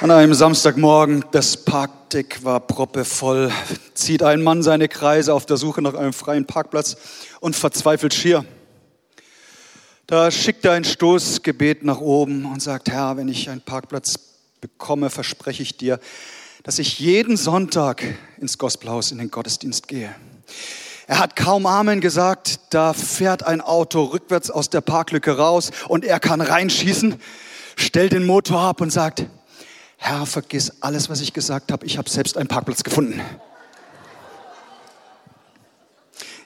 An einem Samstagmorgen, das Parkdeck war proppevoll, zieht ein Mann seine Kreise auf der Suche nach einem freien Parkplatz und verzweifelt schier. Da schickt er ein Stoßgebet nach oben und sagt, Herr, wenn ich einen Parkplatz bekomme, verspreche ich dir, dass ich jeden Sonntag ins Gospelhaus in den Gottesdienst gehe. Er hat kaum Amen gesagt, da fährt ein Auto rückwärts aus der Parklücke raus und er kann reinschießen, stellt den Motor ab und sagt, Herr, vergiss alles, was ich gesagt habe. Ich habe selbst einen Parkplatz gefunden.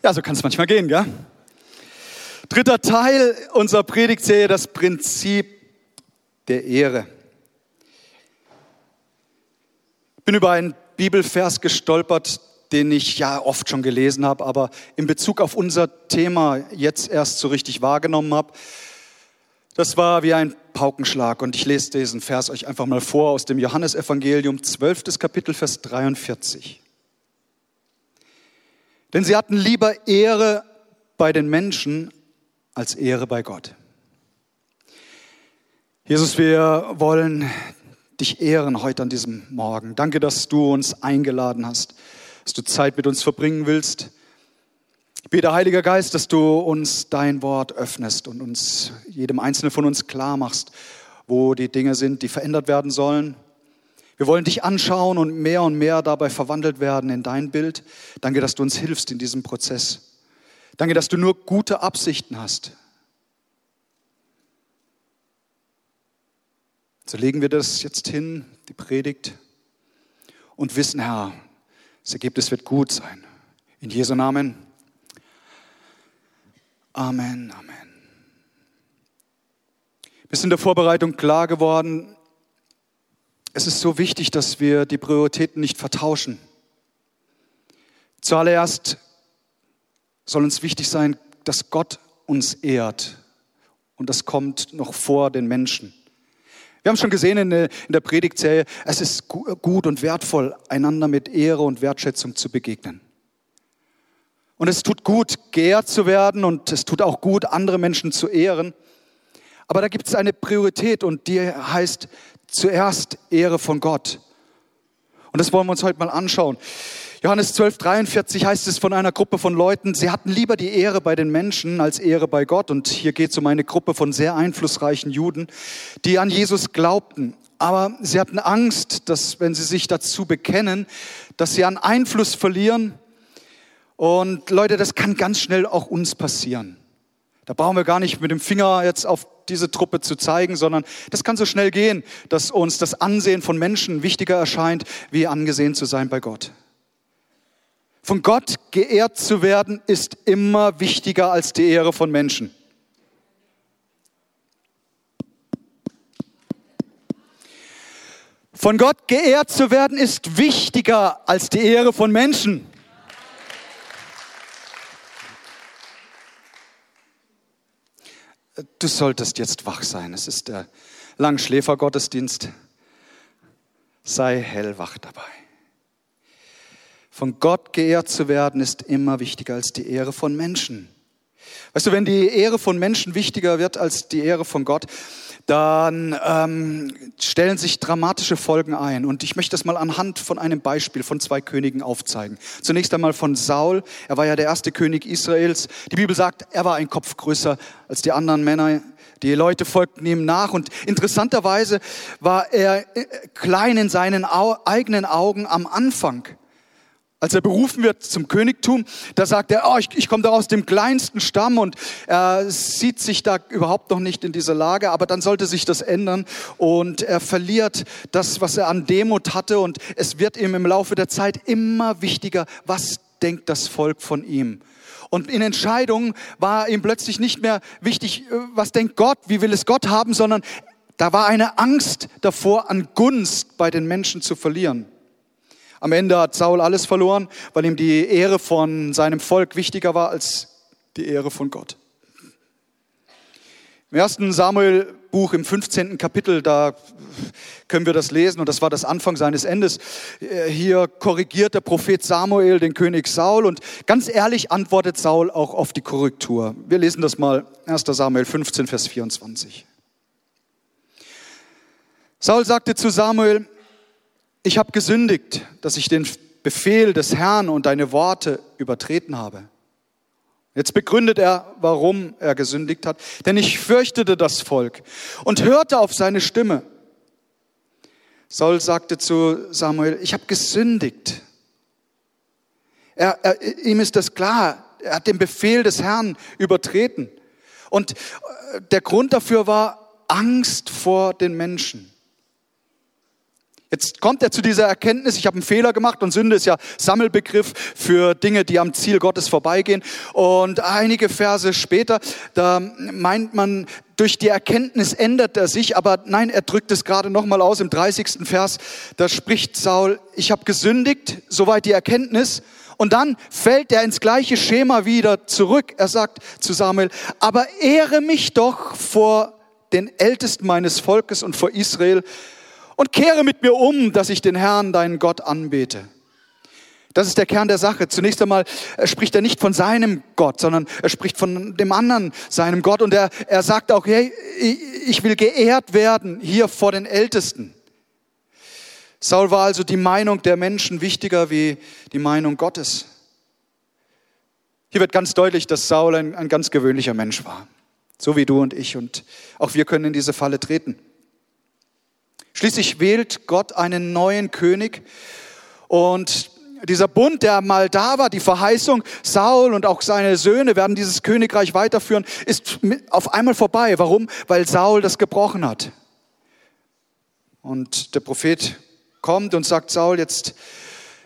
Ja, so kann es manchmal gehen, gell? Dritter Teil unserer Predigtserie, das Prinzip der Ehre. Ich bin über einen Bibelvers gestolpert, den ich ja oft schon gelesen habe, aber in Bezug auf unser Thema jetzt erst so richtig wahrgenommen habe. Das war wie ein Paukenschlag und ich lese diesen Vers euch einfach mal vor aus dem Johannesevangelium, 12. Kapitel, Vers 43. Denn sie hatten lieber Ehre bei den Menschen als Ehre bei Gott. Jesus, wir wollen dich ehren heute an diesem Morgen. Danke, dass du uns eingeladen hast, dass du Zeit mit uns verbringen willst bete, Heiliger Geist, dass du uns dein Wort öffnest und uns, jedem Einzelnen von uns klar machst, wo die Dinge sind, die verändert werden sollen. Wir wollen dich anschauen und mehr und mehr dabei verwandelt werden in dein Bild. Danke, dass du uns hilfst in diesem Prozess. Danke, dass du nur gute Absichten hast. So legen wir das jetzt hin, die Predigt, und wissen, Herr, das Ergebnis wird gut sein. In Jesu Namen. Amen, Amen. Mir ist in der Vorbereitung klar geworden, es ist so wichtig, dass wir die Prioritäten nicht vertauschen. Zuallererst soll uns wichtig sein, dass Gott uns ehrt. Und das kommt noch vor den Menschen. Wir haben schon gesehen in der, Predigtserie, es ist gut und wertvoll, einander mit Ehre und Wertschätzung zu begegnen. Und es tut gut, geehrt zu werden und es tut auch gut, andere Menschen zu ehren. Aber da gibt es eine Priorität und die heißt zuerst Ehre von Gott. Und das wollen wir uns heute mal anschauen. Johannes 12, 43 heißt es von einer Gruppe von Leuten, sie hatten lieber die Ehre bei den Menschen als Ehre bei Gott. Und hier geht es um eine Gruppe von sehr einflussreichen Juden, die an Jesus glaubten. Aber sie hatten Angst, dass wenn sie sich dazu bekennen, dass sie an Einfluss verlieren und Leute, das kann ganz schnell auch uns passieren. Da brauchen wir gar nicht mit dem Finger jetzt auf diese Truppe zu zeigen, sondern das kann so schnell gehen, dass uns das Ansehen von Menschen wichtiger erscheint, wie angesehen zu sein bei Gott. Von Gott geehrt zu werden, ist immer wichtiger als die Ehre von Menschen. Von Gott geehrt zu werden, ist wichtiger als die Ehre von Menschen. Du solltest jetzt wach sein. Es ist der Langschläfergottesdienst. Sei hellwach dabei. Von Gott geehrt zu werden ist immer wichtiger als die Ehre von Menschen. Weißt du, wenn die Ehre von Menschen wichtiger wird als die Ehre von Gott, dann ähm, stellen sich dramatische Folgen ein. Und ich möchte das mal anhand von einem Beispiel von zwei Königen aufzeigen. Zunächst einmal von Saul. Er war ja der erste König Israels. Die Bibel sagt, er war ein Kopf größer als die anderen Männer. Die Leute folgten ihm nach und interessanterweise war er äh, klein in seinen eigenen Augen am Anfang. Als er berufen wird zum Königtum, da sagt er, oh, ich, ich komme da aus dem kleinsten Stamm und er sieht sich da überhaupt noch nicht in dieser Lage, aber dann sollte sich das ändern und er verliert das, was er an Demut hatte und es wird ihm im Laufe der Zeit immer wichtiger, was denkt das Volk von ihm. Und in Entscheidungen war ihm plötzlich nicht mehr wichtig, äh, was denkt Gott, wie will es Gott haben, sondern da war eine Angst davor, an Gunst bei den Menschen zu verlieren. Am Ende hat Saul alles verloren, weil ihm die Ehre von seinem Volk wichtiger war als die Ehre von Gott. Im ersten Samuel-Buch im 15. Kapitel, da können wir das lesen und das war das Anfang seines Endes. Hier korrigiert der Prophet Samuel den König Saul und ganz ehrlich antwortet Saul auch auf die Korrektur. Wir lesen das mal, 1. Samuel 15, Vers 24. Saul sagte zu Samuel, ich habe gesündigt, dass ich den Befehl des Herrn und deine Worte übertreten habe. Jetzt begründet er, warum er gesündigt hat. Denn ich fürchtete das Volk und hörte auf seine Stimme. Saul sagte zu Samuel, ich habe gesündigt. Er, er, ihm ist das klar, er hat den Befehl des Herrn übertreten. Und äh, der Grund dafür war Angst vor den Menschen. Jetzt kommt er zu dieser Erkenntnis, ich habe einen Fehler gemacht und Sünde ist ja Sammelbegriff für Dinge, die am Ziel Gottes vorbeigehen. Und einige Verse später, da meint man, durch die Erkenntnis ändert er sich, aber nein, er drückt es gerade nochmal aus im 30. Vers, da spricht Saul, ich habe gesündigt, soweit die Erkenntnis. Und dann fällt er ins gleiche Schema wieder zurück. Er sagt zu Samuel, aber ehre mich doch vor den Ältesten meines Volkes und vor Israel, und kehre mit mir um, dass ich den Herrn, deinen Gott, anbete. Das ist der Kern der Sache. Zunächst einmal spricht er nicht von seinem Gott, sondern er spricht von dem anderen, seinem Gott. Und er, er sagt auch, hey, ich will geehrt werden hier vor den Ältesten. Saul war also die Meinung der Menschen wichtiger wie die Meinung Gottes. Hier wird ganz deutlich, dass Saul ein, ein ganz gewöhnlicher Mensch war. So wie du und ich. Und auch wir können in diese Falle treten. Schließlich wählt Gott einen neuen König und dieser Bund, der mal da war, die Verheißung, Saul und auch seine Söhne werden dieses Königreich weiterführen, ist auf einmal vorbei. Warum? Weil Saul das gebrochen hat. Und der Prophet kommt und sagt, Saul, jetzt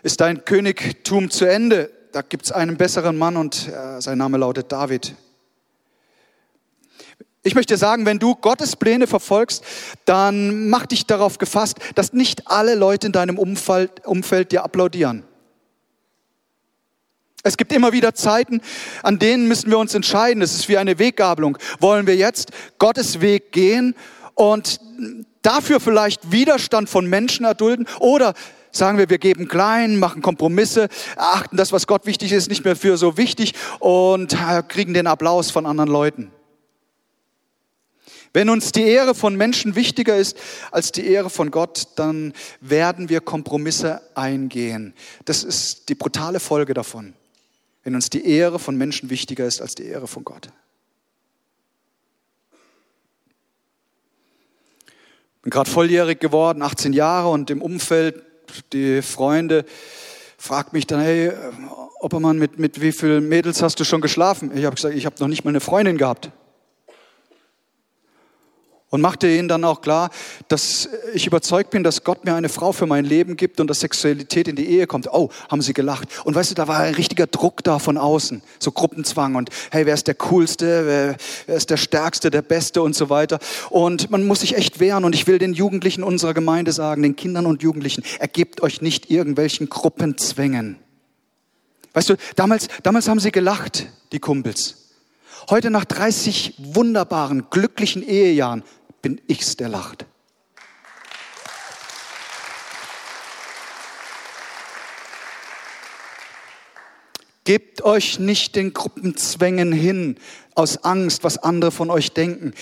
ist dein Königtum zu Ende. Da gibt es einen besseren Mann und äh, sein Name lautet David. Ich möchte sagen, wenn du Gottes Pläne verfolgst, dann mach dich darauf gefasst, dass nicht alle Leute in deinem Umfeld, Umfeld dir applaudieren. Es gibt immer wieder Zeiten, an denen müssen wir uns entscheiden. Es ist wie eine Weggabelung. Wollen wir jetzt Gottes Weg gehen und dafür vielleicht Widerstand von Menschen erdulden oder sagen wir, wir geben klein, machen Kompromisse, achten das, was Gott wichtig ist, nicht mehr für so wichtig und äh, kriegen den Applaus von anderen Leuten. Wenn uns die Ehre von Menschen wichtiger ist als die Ehre von Gott, dann werden wir Kompromisse eingehen. Das ist die brutale Folge davon. Wenn uns die Ehre von Menschen wichtiger ist als die Ehre von Gott. Ich bin gerade volljährig geworden, 18 Jahre und im Umfeld, die Freunde fragt mich dann, hey, man mit, mit wie vielen Mädels hast du schon geschlafen? Ich habe gesagt, ich habe noch nicht mal eine Freundin gehabt und machte ihnen dann auch klar, dass ich überzeugt bin, dass Gott mir eine Frau für mein Leben gibt und dass Sexualität in die Ehe kommt. Oh, haben sie gelacht. Und weißt du, da war ein richtiger Druck da von außen, so Gruppenzwang und hey, wer ist der Coolste, wer, wer ist der Stärkste, der Beste und so weiter. Und man muss sich echt wehren und ich will den Jugendlichen unserer Gemeinde sagen, den Kindern und Jugendlichen, ergebt euch nicht irgendwelchen Gruppenzwängen. Weißt du, damals, damals haben sie gelacht, die Kumpels. Heute nach 30 wunderbaren, glücklichen Ehejahren bin ich's, der lacht. Gebt euch nicht den Gruppenzwängen hin aus Angst, was andere von euch denken.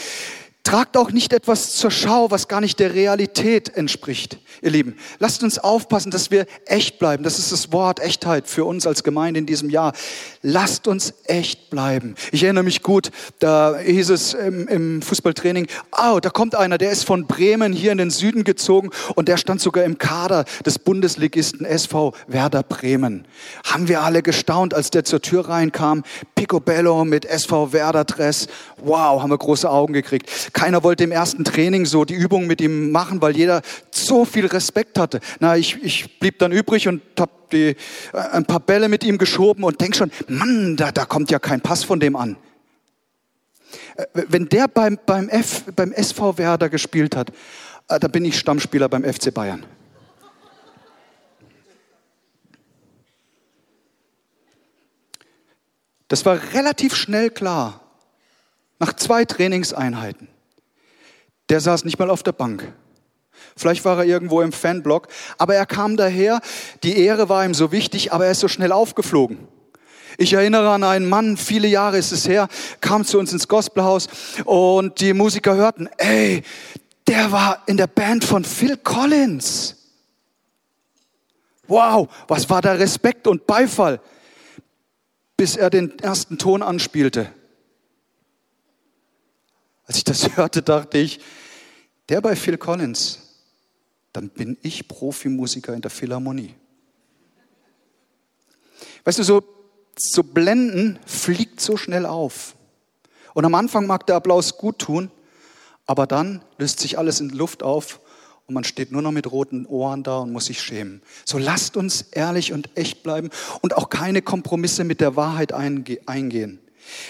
Tragt auch nicht etwas zur Schau, was gar nicht der Realität entspricht, ihr Lieben. Lasst uns aufpassen, dass wir echt bleiben. Das ist das Wort Echtheit für uns als Gemeinde in diesem Jahr. Lasst uns echt bleiben. Ich erinnere mich gut, da hieß es im, im Fußballtraining, oh, da kommt einer, der ist von Bremen hier in den Süden gezogen und der stand sogar im Kader des Bundesligisten SV Werder Bremen. Haben wir alle gestaunt, als der zur Tür reinkam. Picobello mit SV Werder Dress. Wow, haben wir große Augen gekriegt. Keiner wollte im ersten Training so die Übung mit ihm machen, weil jeder so viel Respekt hatte. Na, ich, ich blieb dann übrig und habe die, äh, ein paar Bälle mit ihm geschoben und denk schon, Mann, da, da kommt ja kein Pass von dem an. Äh, wenn der beim, beim, F, beim SV Werder gespielt hat, äh, da bin ich Stammspieler beim FC Bayern. Das war relativ schnell klar, nach zwei Trainingseinheiten. Der saß nicht mal auf der Bank. Vielleicht war er irgendwo im Fanblock, aber er kam daher, die Ehre war ihm so wichtig, aber er ist so schnell aufgeflogen. Ich erinnere an einen Mann, viele Jahre ist es her, kam zu uns ins Gospelhaus und die Musiker hörten, ey, der war in der Band von Phil Collins. Wow, was war da Respekt und Beifall, bis er den ersten Ton anspielte. Als ich das hörte, dachte ich, der bei Phil Collins, dann bin ich Profimusiker in der Philharmonie. Weißt du, so, so Blenden fliegt so schnell auf. Und am Anfang mag der Applaus gut tun, aber dann löst sich alles in Luft auf und man steht nur noch mit roten Ohren da und muss sich schämen. So lasst uns ehrlich und echt bleiben und auch keine Kompromisse mit der Wahrheit eingehen.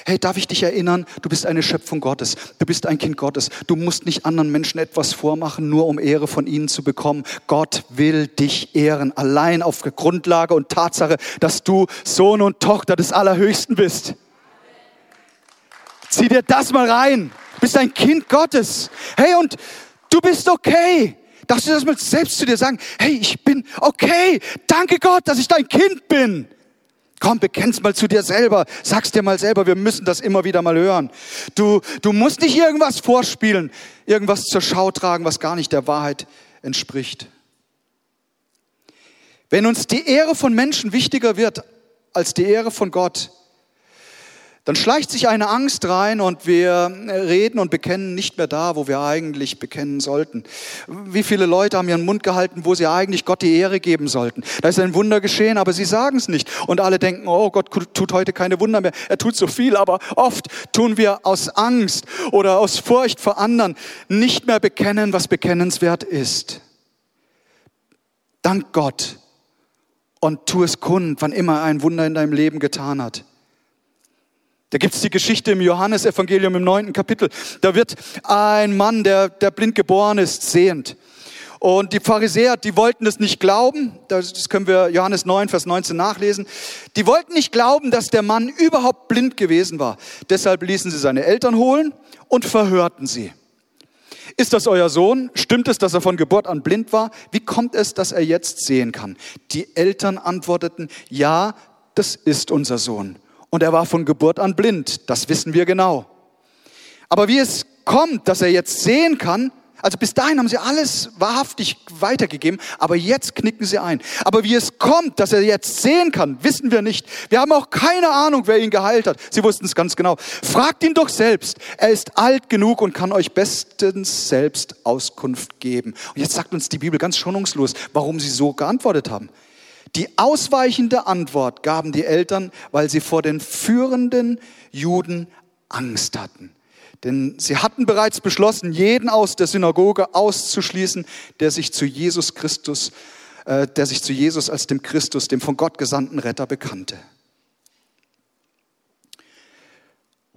Hey, darf ich dich erinnern, du bist eine Schöpfung Gottes, du bist ein Kind Gottes. Du musst nicht anderen Menschen etwas vormachen, nur um Ehre von ihnen zu bekommen. Gott will dich ehren, allein auf Grundlage und Tatsache, dass du Sohn und Tochter des Allerhöchsten bist. Zieh dir das mal rein. Du bist ein Kind Gottes. Hey, und du bist okay. Darfst du das mal selbst zu dir sagen? Hey, ich bin okay. Danke Gott, dass ich dein Kind bin. Komm, bekenn's mal zu dir selber. Sag's dir mal selber. Wir müssen das immer wieder mal hören. Du, du musst nicht irgendwas vorspielen, irgendwas zur Schau tragen, was gar nicht der Wahrheit entspricht. Wenn uns die Ehre von Menschen wichtiger wird als die Ehre von Gott, dann schleicht sich eine Angst rein und wir reden und bekennen nicht mehr da, wo wir eigentlich bekennen sollten. Wie viele Leute haben ihren Mund gehalten, wo sie eigentlich Gott die Ehre geben sollten? Da ist ein Wunder geschehen, aber sie sagen es nicht. Und alle denken, oh Gott tut heute keine Wunder mehr. Er tut so viel, aber oft tun wir aus Angst oder aus Furcht vor anderen nicht mehr bekennen, was bekennenswert ist. Dank Gott und tu es kund, wann immer er ein Wunder in deinem Leben getan hat. Da gibt es die Geschichte im Johannesevangelium im neunten Kapitel. Da wird ein Mann, der, der blind geboren ist, sehend. Und die Pharisäer, die wollten es nicht glauben. Das können wir Johannes 9, Vers 19 nachlesen. Die wollten nicht glauben, dass der Mann überhaupt blind gewesen war. Deshalb ließen sie seine Eltern holen und verhörten sie. Ist das euer Sohn? Stimmt es, dass er von Geburt an blind war? Wie kommt es, dass er jetzt sehen kann? Die Eltern antworteten, ja, das ist unser Sohn und er war von Geburt an blind. Das wissen wir genau. Aber wie es kommt, dass er jetzt sehen kann, also bis dahin haben sie alles wahrhaftig weitergegeben, aber jetzt knicken sie ein. Aber wie es kommt, dass er jetzt sehen kann, wissen wir nicht. Wir haben auch keine Ahnung, wer ihn geheilt hat. Sie wussten es ganz genau. Fragt ihn doch selbst. Er ist alt genug und kann euch bestens selbst Auskunft geben. Und jetzt sagt uns die Bibel ganz schonungslos, warum sie so geantwortet haben. Die ausweichende Antwort gaben die Eltern, weil sie vor den führenden Juden Angst hatten. Denn sie hatten bereits beschlossen, jeden aus der Synagoge auszuschließen, der sich zu Jesus Christus, äh, der sich zu Jesus als dem Christus, dem von Gott gesandten Retter bekannte.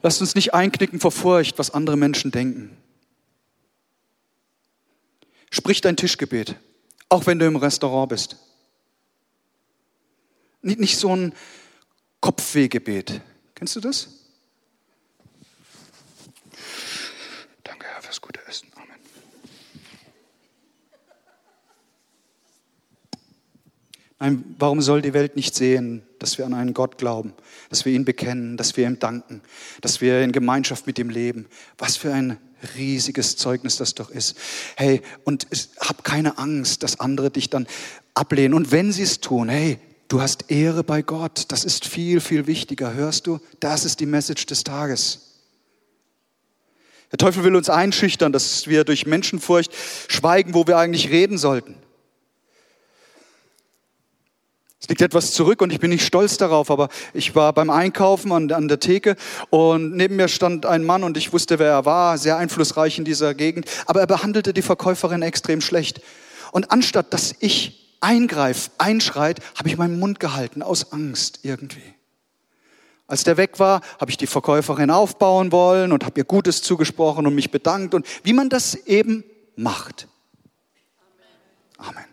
Lasst uns nicht einknicken vor Furcht, was andere Menschen denken. Sprich dein Tischgebet, auch wenn du im Restaurant bist. Nicht, nicht so ein Kopfwehgebet. Kennst du das? Danke, Herr, fürs gute Essen. Amen. Nein, warum soll die Welt nicht sehen, dass wir an einen Gott glauben, dass wir ihn bekennen, dass wir ihm danken, dass wir in Gemeinschaft mit ihm leben? Was für ein riesiges Zeugnis das doch ist. Hey, und hab keine Angst, dass andere dich dann ablehnen. Und wenn sie es tun, hey, Du hast Ehre bei Gott. Das ist viel, viel wichtiger. Hörst du? Das ist die Message des Tages. Der Teufel will uns einschüchtern, dass wir durch Menschenfurcht schweigen, wo wir eigentlich reden sollten. Es liegt etwas zurück und ich bin nicht stolz darauf, aber ich war beim Einkaufen an, an, der Theke und neben mir stand ein Mann und ich wusste, wer er war, sehr einflussreich in dieser Gegend, aber er behandelte die Verkäuferin extrem schlecht. Und anstatt dass ich eingreift, einschreit, habe ich meinen Mund gehalten aus Angst irgendwie. Als der weg war, habe ich die Verkäuferin aufbauen wollen und habe ihr Gutes zugesprochen und mich bedankt und wie man das eben macht. Amen.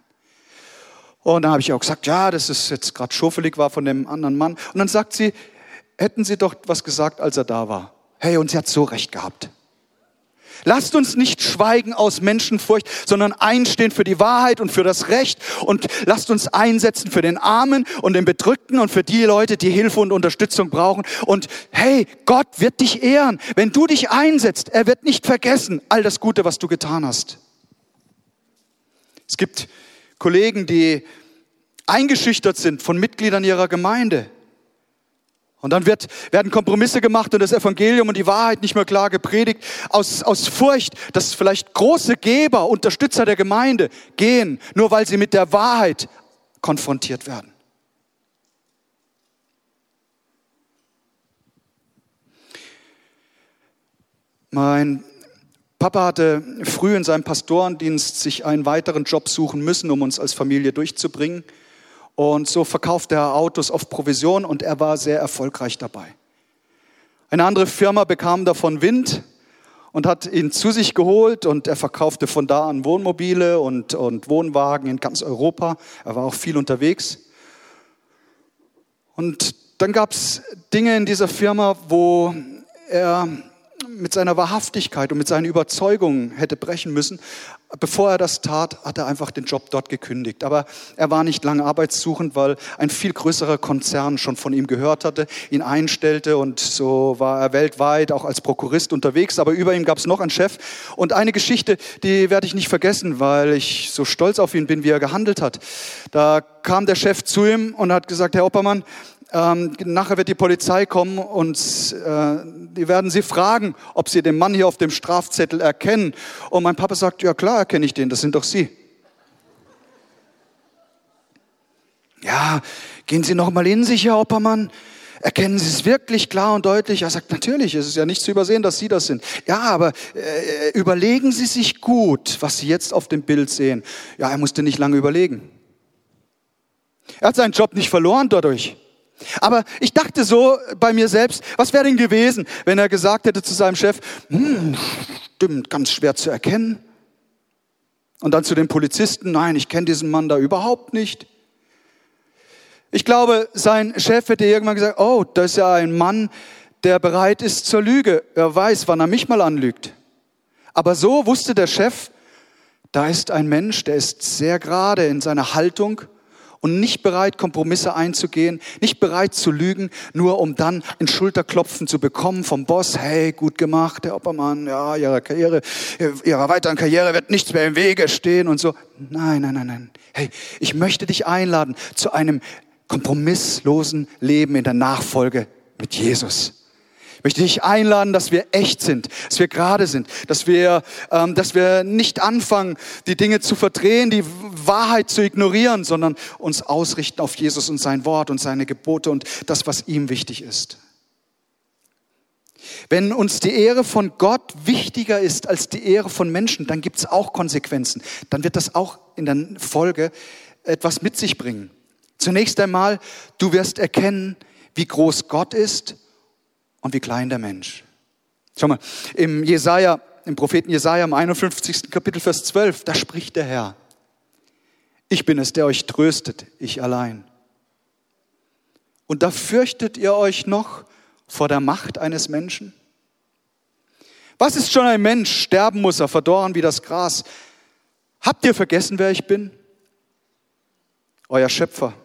Und dann habe ich auch gesagt, ja, das ist jetzt gerade schuffelig war von dem anderen Mann. Und dann sagt sie, hätten Sie doch was gesagt, als er da war. Hey, und sie hat so recht gehabt. Lasst uns nicht schweigen aus Menschenfurcht, sondern einstehen für die Wahrheit und für das Recht und lasst uns einsetzen für den Armen und den Bedrückten und für die Leute, die Hilfe und Unterstützung brauchen. Und hey, Gott wird dich ehren. Wenn du dich einsetzt, er wird nicht vergessen all das Gute, was du getan hast. Es gibt Kollegen, die eingeschüchtert sind von Mitgliedern ihrer Gemeinde. Und dann wird, werden Kompromisse gemacht und das Evangelium und die Wahrheit nicht mehr klar gepredigt, aus, aus Furcht, dass vielleicht große Geber, Unterstützer der Gemeinde gehen, nur weil sie mit der Wahrheit konfrontiert werden. Mein Papa hatte früh in seinem Pastorendienst sich einen weiteren Job suchen müssen, um uns als Familie durchzubringen. Und so verkaufte er Autos auf Provision und er war sehr erfolgreich dabei. Eine andere Firma bekam davon Wind und hat ihn zu sich geholt und er verkaufte von da an Wohnmobile und, und Wohnwagen in ganz Europa. Er war auch viel unterwegs. Und dann gab es Dinge in dieser Firma, wo er mit seiner Wahrhaftigkeit und mit seinen Überzeugungen hätte brechen müssen. Bevor er das tat, hat er einfach den Job dort gekündigt. Aber er war nicht lange arbeitssuchend, weil ein viel größerer Konzern schon von ihm gehört hatte, ihn einstellte und so war er weltweit auch als Prokurist unterwegs. Aber über ihm gab es noch einen Chef. Und eine Geschichte, die werde ich nicht vergessen, weil ich so stolz auf ihn bin, wie er gehandelt hat. Da kam der Chef zu ihm und hat gesagt, Herr Oppermann, ähm, nachher wird die Polizei kommen und äh, die werden sie fragen, ob sie den Mann hier auf dem Strafzettel erkennen. Und mein Papa sagt, ja klar erkenne ich den, das sind doch Sie. Ja, gehen Sie noch mal in sich, Herr Oppermann. Erkennen Sie es wirklich klar und deutlich? Er sagt, natürlich, es ist ja nicht zu übersehen, dass Sie das sind. Ja, aber äh, überlegen Sie sich gut, was Sie jetzt auf dem Bild sehen. Ja, er musste nicht lange überlegen. Er hat seinen Job nicht verloren dadurch. Aber ich dachte so bei mir selbst, was wäre denn gewesen, wenn er gesagt hätte zu seinem Chef, hm, stimmt, ganz schwer zu erkennen. Und dann zu den Polizisten, nein, ich kenne diesen Mann da überhaupt nicht. Ich glaube, sein Chef hätte irgendwann gesagt, oh, das ist ja ein Mann, der bereit ist zur Lüge. Er weiß, wann er mich mal anlügt. Aber so wusste der Chef, da ist ein Mensch, der ist sehr gerade in seiner Haltung und nicht bereit, Kompromisse einzugehen, nicht bereit zu lügen, nur um dann ein Schulterklopfen zu bekommen vom Boss. Hey, gut gemacht, Herr Oppermann, ja, Ihrer Karriere, Ihrer weiteren Karriere wird nichts mehr im Wege stehen und so. Nein, nein, nein, nein. Hey, ich möchte dich einladen zu einem kompromisslosen Leben in der Nachfolge mit Jesus möchte dich einladen, dass wir echt sind, dass wir gerade sind, dass wir, ähm, dass wir nicht anfangen, die Dinge zu verdrehen, die Wahrheit zu ignorieren, sondern uns ausrichten auf Jesus und sein Wort und seine Gebote und das, was ihm wichtig ist. Wenn uns die Ehre von Gott wichtiger ist als die Ehre von Menschen, dann gibt es auch Konsequenzen. Dann wird das auch in der Folge etwas mit sich bringen. Zunächst einmal, du wirst erkennen, wie groß Gott ist und wie klein der Mensch. Schau mal, im Jesaja, im Propheten Jesaja im 51. Kapitel Vers 12, da spricht der Herr. Ich bin es, der euch tröstet, ich allein. Und da fürchtet ihr euch noch vor der Macht eines Menschen? Was ist schon ein Mensch? Sterben muss er, verdorren wie das Gras. Habt ihr vergessen, wer ich bin? Euer Schöpfer,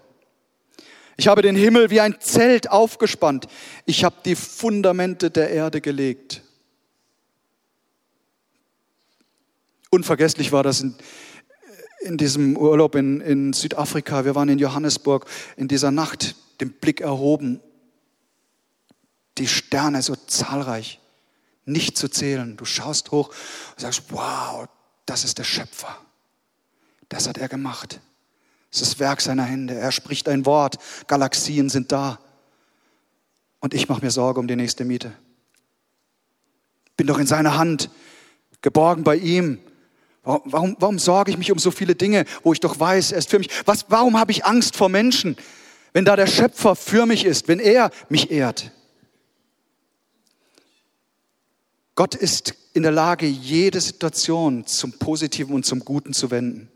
ich habe den Himmel wie ein Zelt aufgespannt. Ich habe die Fundamente der Erde gelegt. Unvergesslich war das in, in diesem Urlaub in, in Südafrika. Wir waren in Johannesburg in dieser Nacht, den Blick erhoben. Die Sterne so zahlreich, nicht zu zählen. Du schaust hoch und sagst, wow, das ist der Schöpfer. Das hat er gemacht. Es ist Werk seiner Hände. Er spricht ein Wort. Galaxien sind da. Und ich mache mir Sorge um die nächste Miete. Bin doch in seiner Hand, geborgen bei ihm. Warum, warum, warum sorge ich mich um so viele Dinge, wo ich doch weiß, er ist für mich? Was, warum habe ich Angst vor Menschen, wenn da der Schöpfer für mich ist, wenn er mich ehrt? Gott ist in der Lage, jede Situation zum Positiven und zum Guten zu wenden.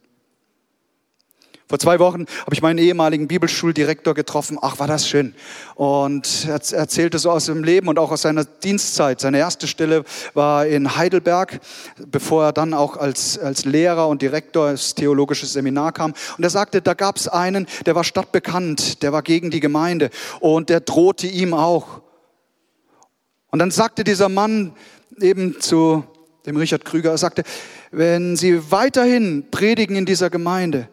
Vor zwei Wochen habe ich meinen ehemaligen Bibelschuldirektor getroffen. Ach, war das schön. Und er erzählte so aus dem Leben und auch aus seiner Dienstzeit. Seine erste Stelle war in Heidelberg, bevor er dann auch als, als Lehrer und Direktor ins theologische Seminar kam. Und er sagte, da gab es einen, der war stadtbekannt, der war gegen die Gemeinde und der drohte ihm auch. Und dann sagte dieser Mann eben zu dem Richard Krüger, er sagte, wenn Sie weiterhin predigen in dieser Gemeinde,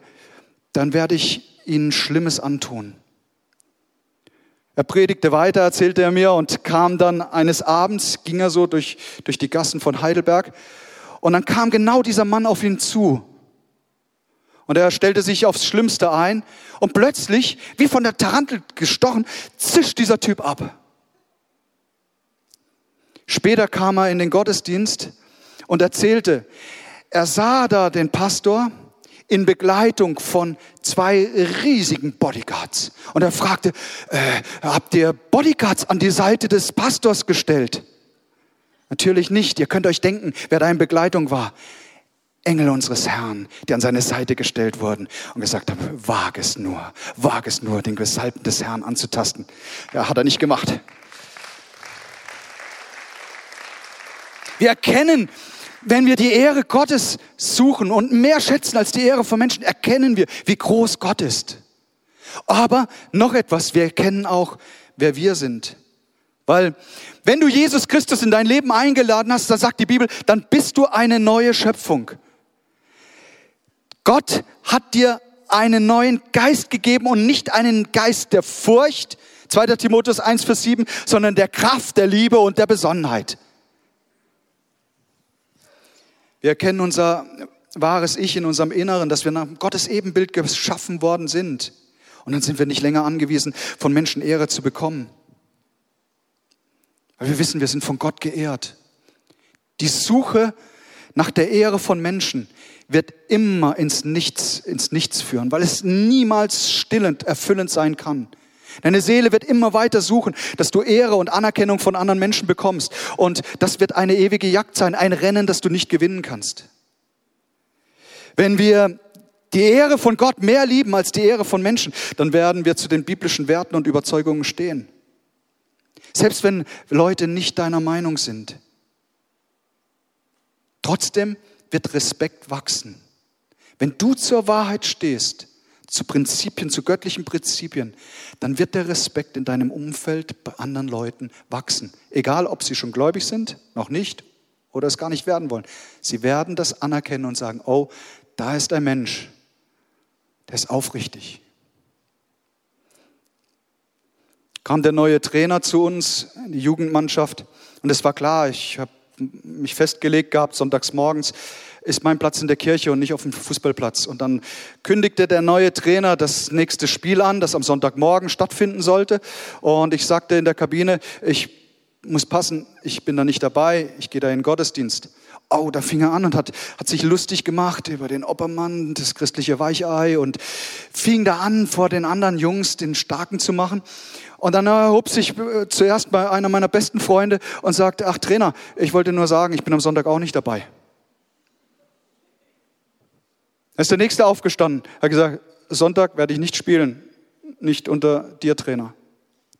dann werde ich ihnen Schlimmes antun. Er predigte weiter, erzählte er mir, und kam dann eines Abends, ging er so durch, durch die Gassen von Heidelberg, und dann kam genau dieser Mann auf ihn zu. Und er stellte sich aufs Schlimmste ein, und plötzlich, wie von der Tarantel gestochen, zischt dieser Typ ab. Später kam er in den Gottesdienst und erzählte, er sah da den Pastor, in Begleitung von zwei riesigen Bodyguards. Und er fragte, äh, habt ihr Bodyguards an die Seite des Pastors gestellt? Natürlich nicht. Ihr könnt euch denken, wer da in Begleitung war. Engel unseres Herrn, die an seine Seite gestellt wurden und gesagt haben, wag es nur, wag es nur, den Gesalbten des Herrn anzutasten. Ja, hat er nicht gemacht. Wir erkennen, wenn wir die Ehre Gottes suchen und mehr schätzen als die Ehre von Menschen, erkennen wir, wie groß Gott ist. Aber noch etwas, wir erkennen auch, wer wir sind. Weil wenn du Jesus Christus in dein Leben eingeladen hast, dann sagt die Bibel, dann bist du eine neue Schöpfung. Gott hat dir einen neuen Geist gegeben und nicht einen Geist der Furcht, 2. Timotheus 1, Vers 7, sondern der Kraft, der Liebe und der Besonnenheit. Wir erkennen unser wahres Ich in unserem Inneren, dass wir nach Gottes Ebenbild geschaffen worden sind. Und dann sind wir nicht länger angewiesen, von Menschen Ehre zu bekommen. Weil wir wissen, wir sind von Gott geehrt. Die Suche nach der Ehre von Menschen wird immer ins Nichts, ins Nichts führen, weil es niemals stillend, erfüllend sein kann. Deine Seele wird immer weiter suchen, dass du Ehre und Anerkennung von anderen Menschen bekommst. Und das wird eine ewige Jagd sein, ein Rennen, das du nicht gewinnen kannst. Wenn wir die Ehre von Gott mehr lieben als die Ehre von Menschen, dann werden wir zu den biblischen Werten und Überzeugungen stehen. Selbst wenn Leute nicht deiner Meinung sind. Trotzdem wird Respekt wachsen. Wenn du zur Wahrheit stehst, zu Prinzipien, zu göttlichen Prinzipien, dann wird der Respekt in deinem Umfeld bei anderen Leuten wachsen. Egal, ob sie schon gläubig sind, noch nicht oder es gar nicht werden wollen. Sie werden das anerkennen und sagen, oh, da ist ein Mensch, der ist aufrichtig. Kam der neue Trainer zu uns, die Jugendmannschaft, und es war klar, ich habe mich festgelegt gehabt, sonntags morgens, ist mein Platz in der Kirche und nicht auf dem Fußballplatz. Und dann kündigte der neue Trainer das nächste Spiel an, das am Sonntagmorgen stattfinden sollte. Und ich sagte in der Kabine, ich muss passen, ich bin da nicht dabei, ich gehe da in den Gottesdienst. Oh, da fing er an und hat, hat sich lustig gemacht über den Oppermann, das christliche Weichei und fing da an, vor den anderen Jungs den Starken zu machen. Und dann erhob sich äh, zuerst bei einer meiner besten Freunde und sagte, ach Trainer, ich wollte nur sagen, ich bin am Sonntag auch nicht dabei. Da ist der Nächste aufgestanden, hat gesagt, Sonntag werde ich nicht spielen, nicht unter dir Trainer.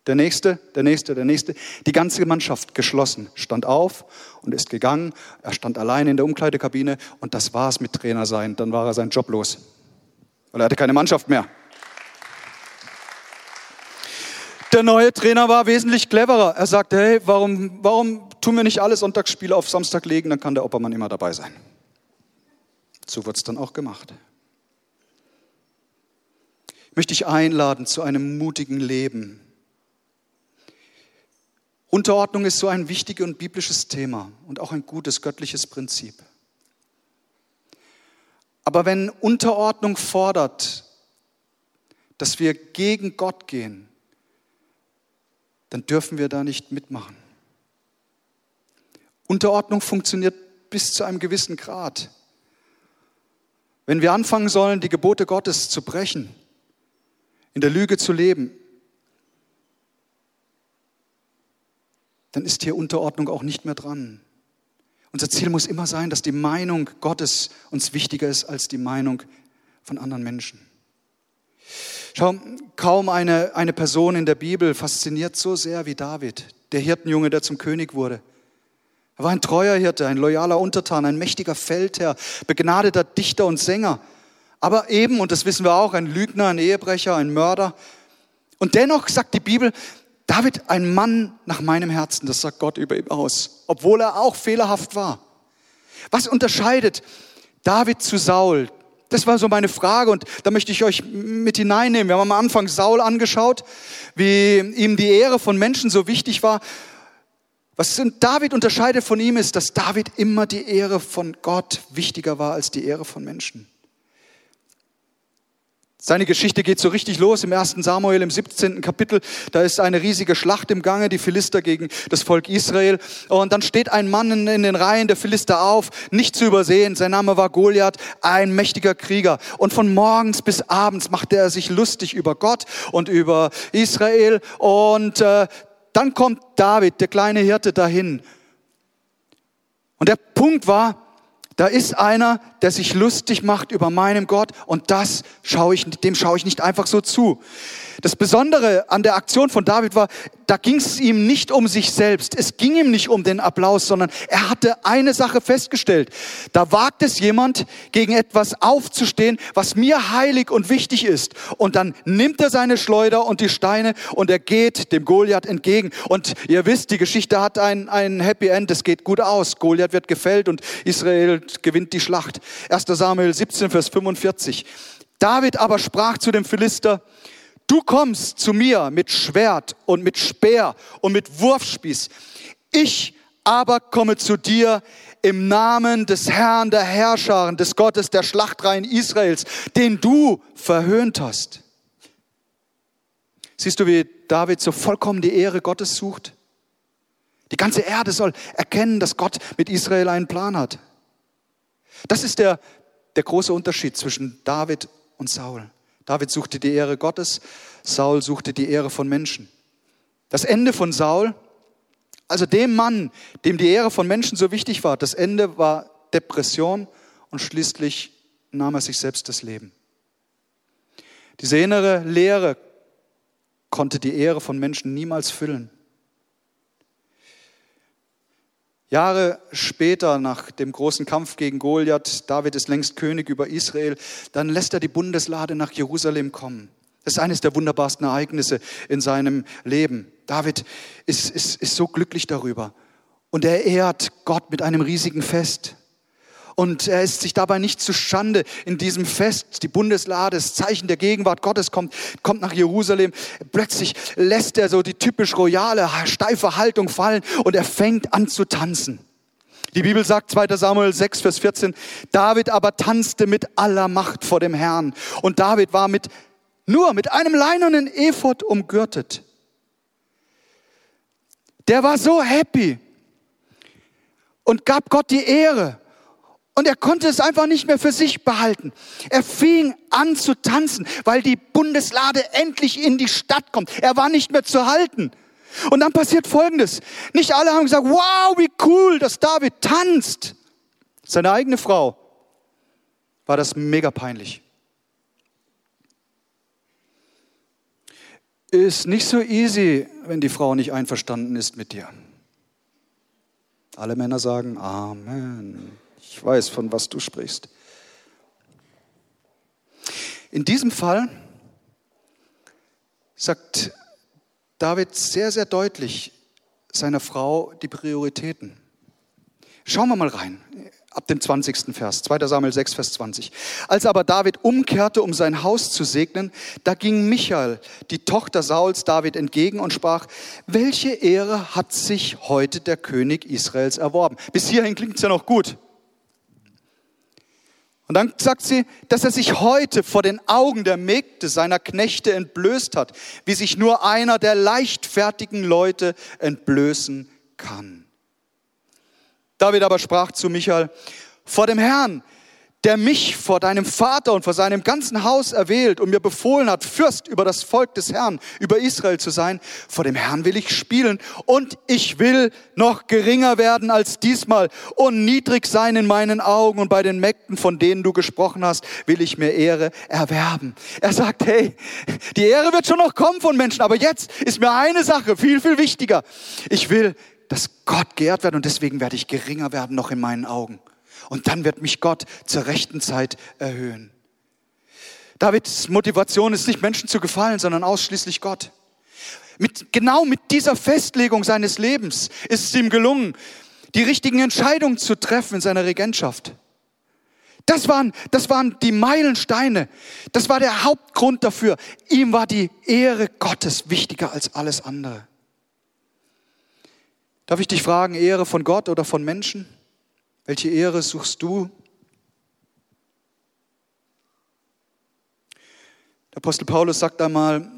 Der Nächste, der Nächste, der Nächste. Die ganze Mannschaft geschlossen, stand auf und ist gegangen. Er stand allein in der Umkleidekabine und das war es mit Trainer sein. Dann war er sein Job los. Weil er hatte keine Mannschaft mehr. Der neue Trainer war wesentlich cleverer. Er sagte, hey, warum, warum tun wir nicht alle Sonntagsspiele auf Samstag legen? Dann kann der Oppermann immer dabei sein. So wird es dann auch gemacht. Ich möchte dich einladen zu einem mutigen Leben. Unterordnung ist so ein wichtiges und biblisches Thema und auch ein gutes göttliches Prinzip. Aber wenn Unterordnung fordert, dass wir gegen Gott gehen, dann dürfen wir da nicht mitmachen. Unterordnung funktioniert bis zu einem gewissen Grad. Wenn wir anfangen sollen, die Gebote Gottes zu brechen, in der Lüge zu leben, dann ist hier Unterordnung auch nicht mehr dran. Unser Ziel muss immer sein, dass die Meinung Gottes uns wichtiger ist als die Meinung von anderen Menschen. Schau, kaum eine, eine Person in der Bibel fasziniert so sehr wie David, der Hirtenjunge, der zum König wurde. Er war ein treuer Hirte, ein loyaler Untertan, ein mächtiger Feldherr, begnadeter Dichter und Sänger. Aber eben, und das wissen wir auch, ein Lügner, ein Ehebrecher, ein Mörder. Und dennoch sagt die Bibel, David, ein Mann nach meinem Herzen, das sagt Gott über ihm aus, obwohl er auch fehlerhaft war. Was unterscheidet David zu Saul? Das war so meine Frage und da möchte ich euch mit hineinnehmen. Wir haben am Anfang Saul angeschaut, wie ihm die Ehre von Menschen so wichtig war. Was David unterscheidet von ihm ist, dass David immer die Ehre von Gott wichtiger war als die Ehre von Menschen. Seine Geschichte geht so richtig los im 1. Samuel im 17. Kapitel. Da ist eine riesige Schlacht im Gange, die Philister gegen das Volk Israel. Und dann steht ein Mann in, den Reihen der Philister auf, nicht zu übersehen. Sein Name war Goliath, ein mächtiger Krieger. Und von morgens bis abends machte er sich lustig über Gott und über Israel. Und äh, dann kommt David, der kleine Hirte, dahin. Und der Punkt war, da ist einer, der sich lustig macht über meinem Gott und das schaue ich, dem schaue ich nicht einfach so zu. Das Besondere an der Aktion von David war, da ging es ihm nicht um sich selbst. Es ging ihm nicht um den Applaus, sondern er hatte eine Sache festgestellt. Da wagt es jemand, gegen etwas aufzustehen, was mir heilig und wichtig ist. Und dann nimmt er seine Schleuder und die Steine und er geht dem Goliath entgegen. Und ihr wisst, die Geschichte hat ein, ein Happy End. Es geht gut aus. Goliath wird gefällt und Israel gewinnt die Schlacht. 1. Samuel 17, Vers 45. David aber sprach zu dem Philister, Du kommst zu mir mit Schwert und mit Speer und mit Wurfspieß. Ich aber komme zu dir im Namen des Herrn der Herrscharen, des Gottes der Schlachtreihen Israels, den du verhöhnt hast. Siehst du, wie David so vollkommen die Ehre Gottes sucht? Die ganze Erde soll erkennen, dass Gott mit Israel einen Plan hat. Das ist der, der große Unterschied zwischen David und Saul. David suchte die Ehre Gottes, Saul suchte die Ehre von Menschen. Das Ende von Saul, also dem Mann, dem die Ehre von Menschen so wichtig war, das Ende war Depression und schließlich nahm er sich selbst das Leben. Diese innere Lehre konnte die Ehre von Menschen niemals füllen. Jahre später, nach dem großen Kampf gegen Goliath, David ist längst König über Israel, dann lässt er die Bundeslade nach Jerusalem kommen. Das ist eines der wunderbarsten Ereignisse in seinem Leben. David ist, ist, ist so glücklich darüber. Und er ehrt Gott mit einem riesigen Fest. Und er ist sich dabei nicht zu Schande in diesem Fest. Die Bundeslade, das Zeichen der Gegenwart Gottes kommt, kommt nach Jerusalem. Plötzlich lässt er so die typisch royale, steife Haltung fallen und er fängt an zu tanzen. Die Bibel sagt 2. Samuel 6, Vers 14, David aber tanzte mit aller Macht vor dem Herrn. Und David war mit, nur mit einem leinernen Ephod umgürtet. Der war so happy und gab Gott die Ehre. Und er konnte es einfach nicht mehr für sich behalten. Er fing an zu tanzen, weil die Bundeslade endlich in die Stadt kommt. Er war nicht mehr zu halten. Und dann passiert Folgendes. Nicht alle haben gesagt, wow, wie cool, dass David tanzt. Seine eigene Frau war das mega peinlich. Ist nicht so easy, wenn die Frau nicht einverstanden ist mit dir. Alle Männer sagen Amen. Ich weiß, von was du sprichst. In diesem Fall sagt David sehr, sehr deutlich seiner Frau die Prioritäten. Schauen wir mal rein, ab dem 20. Vers, 2. Samuel 6, Vers 20. Als aber David umkehrte, um sein Haus zu segnen, da ging Michael, die Tochter Sauls, David entgegen und sprach, welche Ehre hat sich heute der König Israels erworben? Bis hierhin klingt es ja noch gut. Und dann sagt sie, dass er sich heute vor den Augen der Mägde seiner Knechte entblößt hat, wie sich nur einer der leichtfertigen Leute entblößen kann. David aber sprach zu Michael, vor dem Herrn, der mich vor deinem Vater und vor seinem ganzen Haus erwählt und mir befohlen hat, Fürst über das Volk des Herrn, über Israel zu sein, vor dem Herrn will ich spielen und ich will noch geringer werden als diesmal und niedrig sein in meinen Augen und bei den Mägden, von denen du gesprochen hast, will ich mir Ehre erwerben. Er sagt, hey, die Ehre wird schon noch kommen von Menschen, aber jetzt ist mir eine Sache viel, viel wichtiger. Ich will, dass Gott geehrt wird und deswegen werde ich geringer werden noch in meinen Augen. Und dann wird mich Gott zur rechten Zeit erhöhen. Davids Motivation ist nicht Menschen zu gefallen, sondern ausschließlich Gott. Mit, genau mit dieser Festlegung seines Lebens ist es ihm gelungen, die richtigen Entscheidungen zu treffen in seiner Regentschaft. Das waren, das waren die Meilensteine. Das war der Hauptgrund dafür. Ihm war die Ehre Gottes wichtiger als alles andere. Darf ich dich fragen, Ehre von Gott oder von Menschen? Welche Ehre suchst du? Der Apostel Paulus sagt einmal,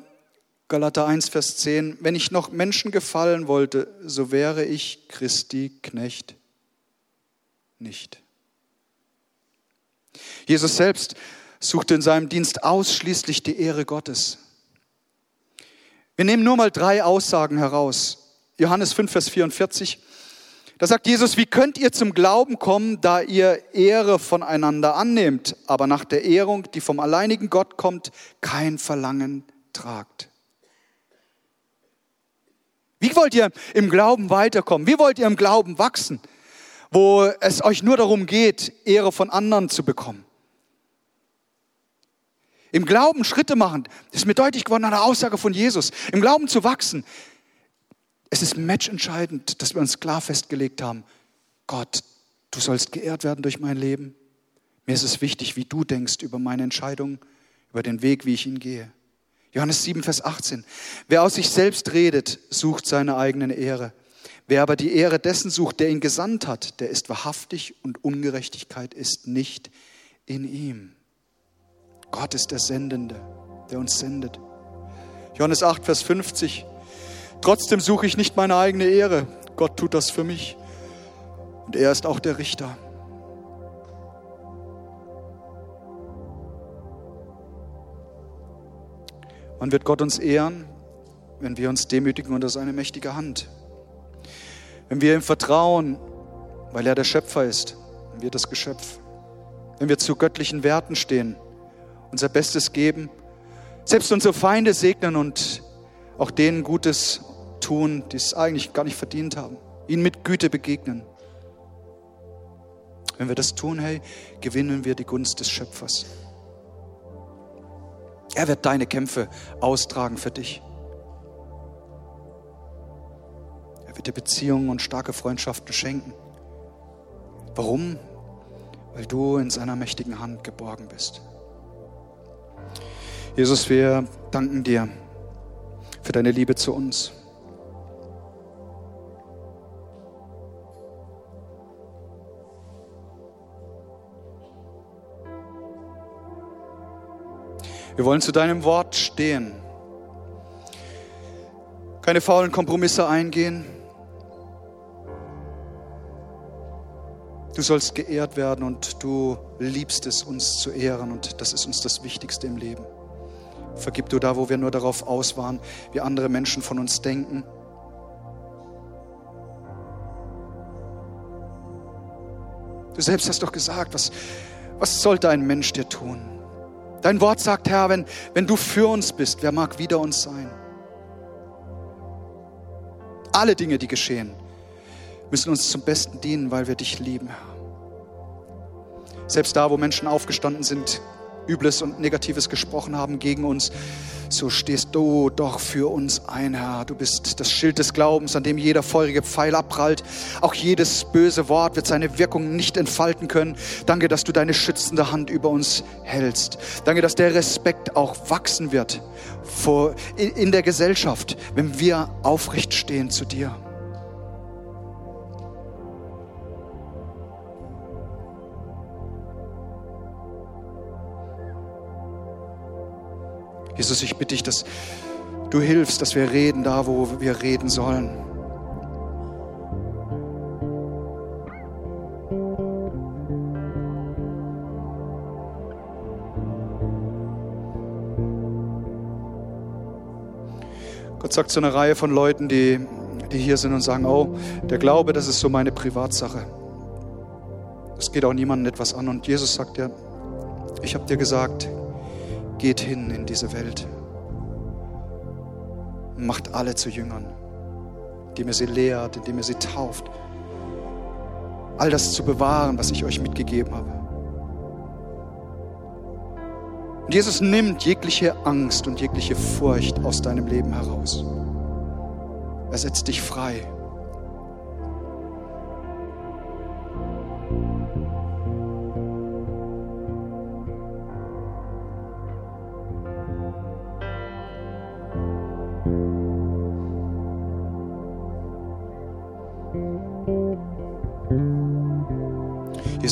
Galater 1, Vers 10, wenn ich noch Menschen gefallen wollte, so wäre ich Christi Knecht nicht. Jesus selbst suchte in seinem Dienst ausschließlich die Ehre Gottes. Wir nehmen nur mal drei Aussagen heraus. Johannes 5, Vers 44. Da sagt Jesus, wie könnt ihr zum Glauben kommen, da ihr Ehre voneinander annehmt, aber nach der Ehrung, die vom alleinigen Gott kommt, kein Verlangen tragt? Wie wollt ihr im Glauben weiterkommen? Wie wollt ihr im Glauben wachsen, wo es euch nur darum geht, Ehre von anderen zu bekommen? Im Glauben Schritte machen, das ist mir deutlich geworden an der Aussage von Jesus. Im Glauben zu wachsen, es ist matchentscheidend, dass wir uns klar festgelegt haben, Gott, du sollst geehrt werden durch mein Leben. Mir ist es wichtig, wie du denkst über meine Entscheidung, über den Weg, wie ich ihn gehe. Johannes 7, Vers 18. Wer aus sich selbst redet, sucht seine eigene Ehre. Wer aber die Ehre dessen sucht, der ihn gesandt hat, der ist wahrhaftig und Ungerechtigkeit ist nicht in ihm. Gott ist der Sendende, der uns sendet. Johannes 8, Vers 50. Trotzdem suche ich nicht meine eigene Ehre. Gott tut das für mich. Und er ist auch der Richter. Wann wird Gott uns ehren? Wenn wir uns demütigen unter seine mächtige Hand. Wenn wir ihm vertrauen, weil er der Schöpfer ist und wir das Geschöpf. Wenn wir zu göttlichen Werten stehen, unser Bestes geben, selbst unsere Feinde segnen und auch denen Gutes tun, die es eigentlich gar nicht verdient haben. Ihnen mit Güte begegnen. Wenn wir das tun, hey, gewinnen wir die Gunst des Schöpfers. Er wird deine Kämpfe austragen für dich. Er wird dir Beziehungen und starke Freundschaften schenken. Warum? Weil du in seiner mächtigen Hand geborgen bist. Jesus, wir danken dir für deine Liebe zu uns. Wir wollen zu deinem Wort stehen. Keine faulen Kompromisse eingehen. Du sollst geehrt werden und du liebst es, uns zu ehren und das ist uns das Wichtigste im Leben. Vergib du da, wo wir nur darauf aus waren, wie andere Menschen von uns denken. Du selbst hast doch gesagt, was, was sollte ein Mensch dir tun? Dein Wort sagt, Herr, wenn, wenn du für uns bist, wer mag wider uns sein? Alle Dinge, die geschehen, müssen uns zum Besten dienen, weil wir dich lieben, Herr. Selbst da, wo Menschen aufgestanden sind, Übles und Negatives gesprochen haben gegen uns, so stehst du doch für uns ein, Herr. Du bist das Schild des Glaubens, an dem jeder feurige Pfeil abprallt. Auch jedes böse Wort wird seine Wirkung nicht entfalten können. Danke, dass du deine schützende Hand über uns hältst. Danke, dass der Respekt auch wachsen wird vor, in der Gesellschaft, wenn wir aufrecht stehen zu dir. Jesus, ich bitte dich, dass du hilfst, dass wir reden da, wo wir reden sollen. Gott sagt zu einer Reihe von Leuten, die, die hier sind und sagen, oh, der Glaube, das ist so meine Privatsache. Es geht auch niemandem etwas an. Und Jesus sagt ja, ich habe dir gesagt, geht hin in diese Welt. Macht alle zu Jüngern, indem ihr sie lehrt, indem ihr sie tauft. All das zu bewahren, was ich euch mitgegeben habe. Und Jesus nimmt jegliche Angst und jegliche Furcht aus deinem Leben heraus. Er setzt dich frei.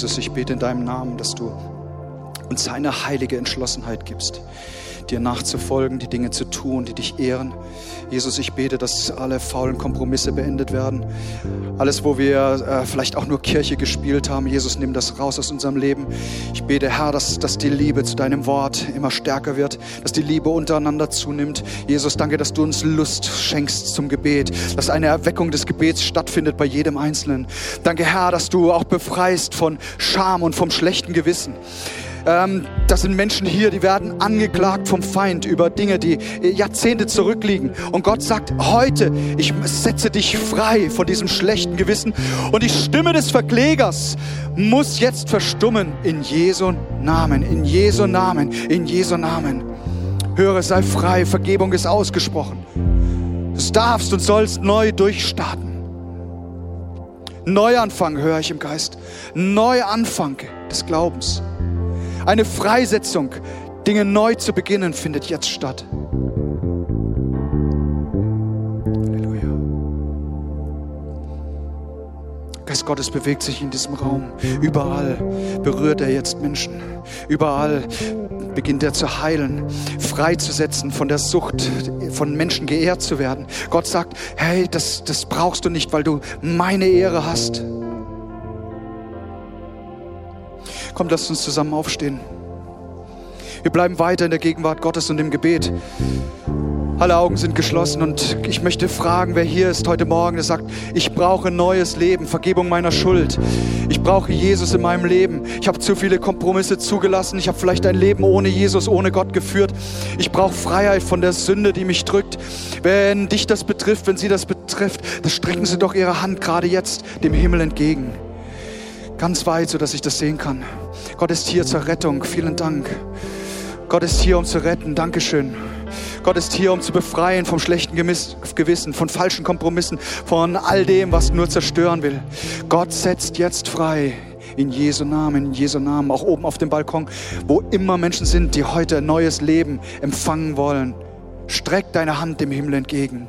Jesus, ich bete in deinem Namen, dass du uns eine heilige Entschlossenheit gibst, dir nachzufolgen, die Dinge zu tun, die dich ehren. Jesus, ich bete, dass alle faulen Kompromisse beendet werden. Alles, wo wir äh, vielleicht auch nur Kirche gespielt haben, Jesus, nimm das raus aus unserem Leben. Ich bete, Herr, dass, dass die Liebe zu deinem Wort immer stärker wird, dass die Liebe untereinander zunimmt. Jesus, danke, dass du uns Lust schenkst zum Gebet, dass eine Erweckung des Gebets stattfindet bei jedem Einzelnen. Danke, Herr, dass du auch befreist von Scham und vom schlechten Gewissen. Ähm, das sind Menschen hier, die werden angeklagt vom Feind über Dinge, die Jahrzehnte zurückliegen. Und Gott sagt, heute, ich setze dich frei von diesem schlechten Gewissen. Und die Stimme des Verklägers muss jetzt verstummen in Jesu Namen, in Jesu Namen, in Jesu Namen. Höre, sei frei, Vergebung ist ausgesprochen. Du darfst und sollst neu durchstarten. Neuanfang höre ich im Geist. Neuanfang des Glaubens. Eine Freisetzung, Dinge neu zu beginnen, findet jetzt statt. Halleluja. Geist Gottes bewegt sich in diesem Raum. Überall berührt er jetzt Menschen. Überall beginnt er zu heilen, freizusetzen von der Sucht, von Menschen geehrt zu werden. Gott sagt, hey, das, das brauchst du nicht, weil du meine Ehre hast. Kommt, lasst uns zusammen aufstehen. Wir bleiben weiter in der Gegenwart Gottes und im Gebet. Alle Augen sind geschlossen und ich möchte fragen, wer hier ist heute Morgen, der sagt, ich brauche neues Leben, Vergebung meiner Schuld. Ich brauche Jesus in meinem Leben. Ich habe zu viele Kompromisse zugelassen. Ich habe vielleicht ein Leben ohne Jesus, ohne Gott geführt. Ich brauche Freiheit von der Sünde, die mich drückt. Wenn dich das betrifft, wenn sie das betrifft, dann strecken Sie doch Ihre Hand gerade jetzt dem Himmel entgegen. Ganz weit, sodass ich das sehen kann. Gott ist hier zur Rettung. Vielen Dank. Gott ist hier, um zu retten. Dankeschön. Gott ist hier, um zu befreien vom schlechten Gewissen, von falschen Kompromissen, von all dem, was nur zerstören will. Gott setzt jetzt frei. In Jesu Namen, in Jesu Namen, auch oben auf dem Balkon, wo immer Menschen sind, die heute ein neues Leben empfangen wollen. Streck deine Hand dem Himmel entgegen.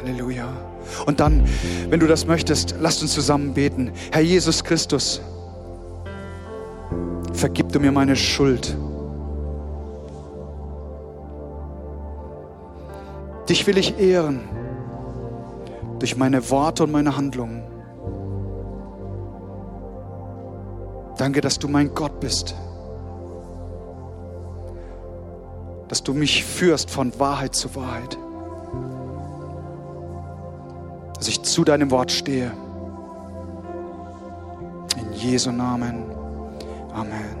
Halleluja. Und dann, wenn du das möchtest, lasst uns zusammen beten. Herr Jesus Christus, vergib du mir meine Schuld. Dich will ich ehren durch meine Worte und meine Handlungen. Danke, dass du mein Gott bist. Dass du mich führst von Wahrheit zu Wahrheit dass ich zu deinem Wort stehe. In Jesu Namen. Amen.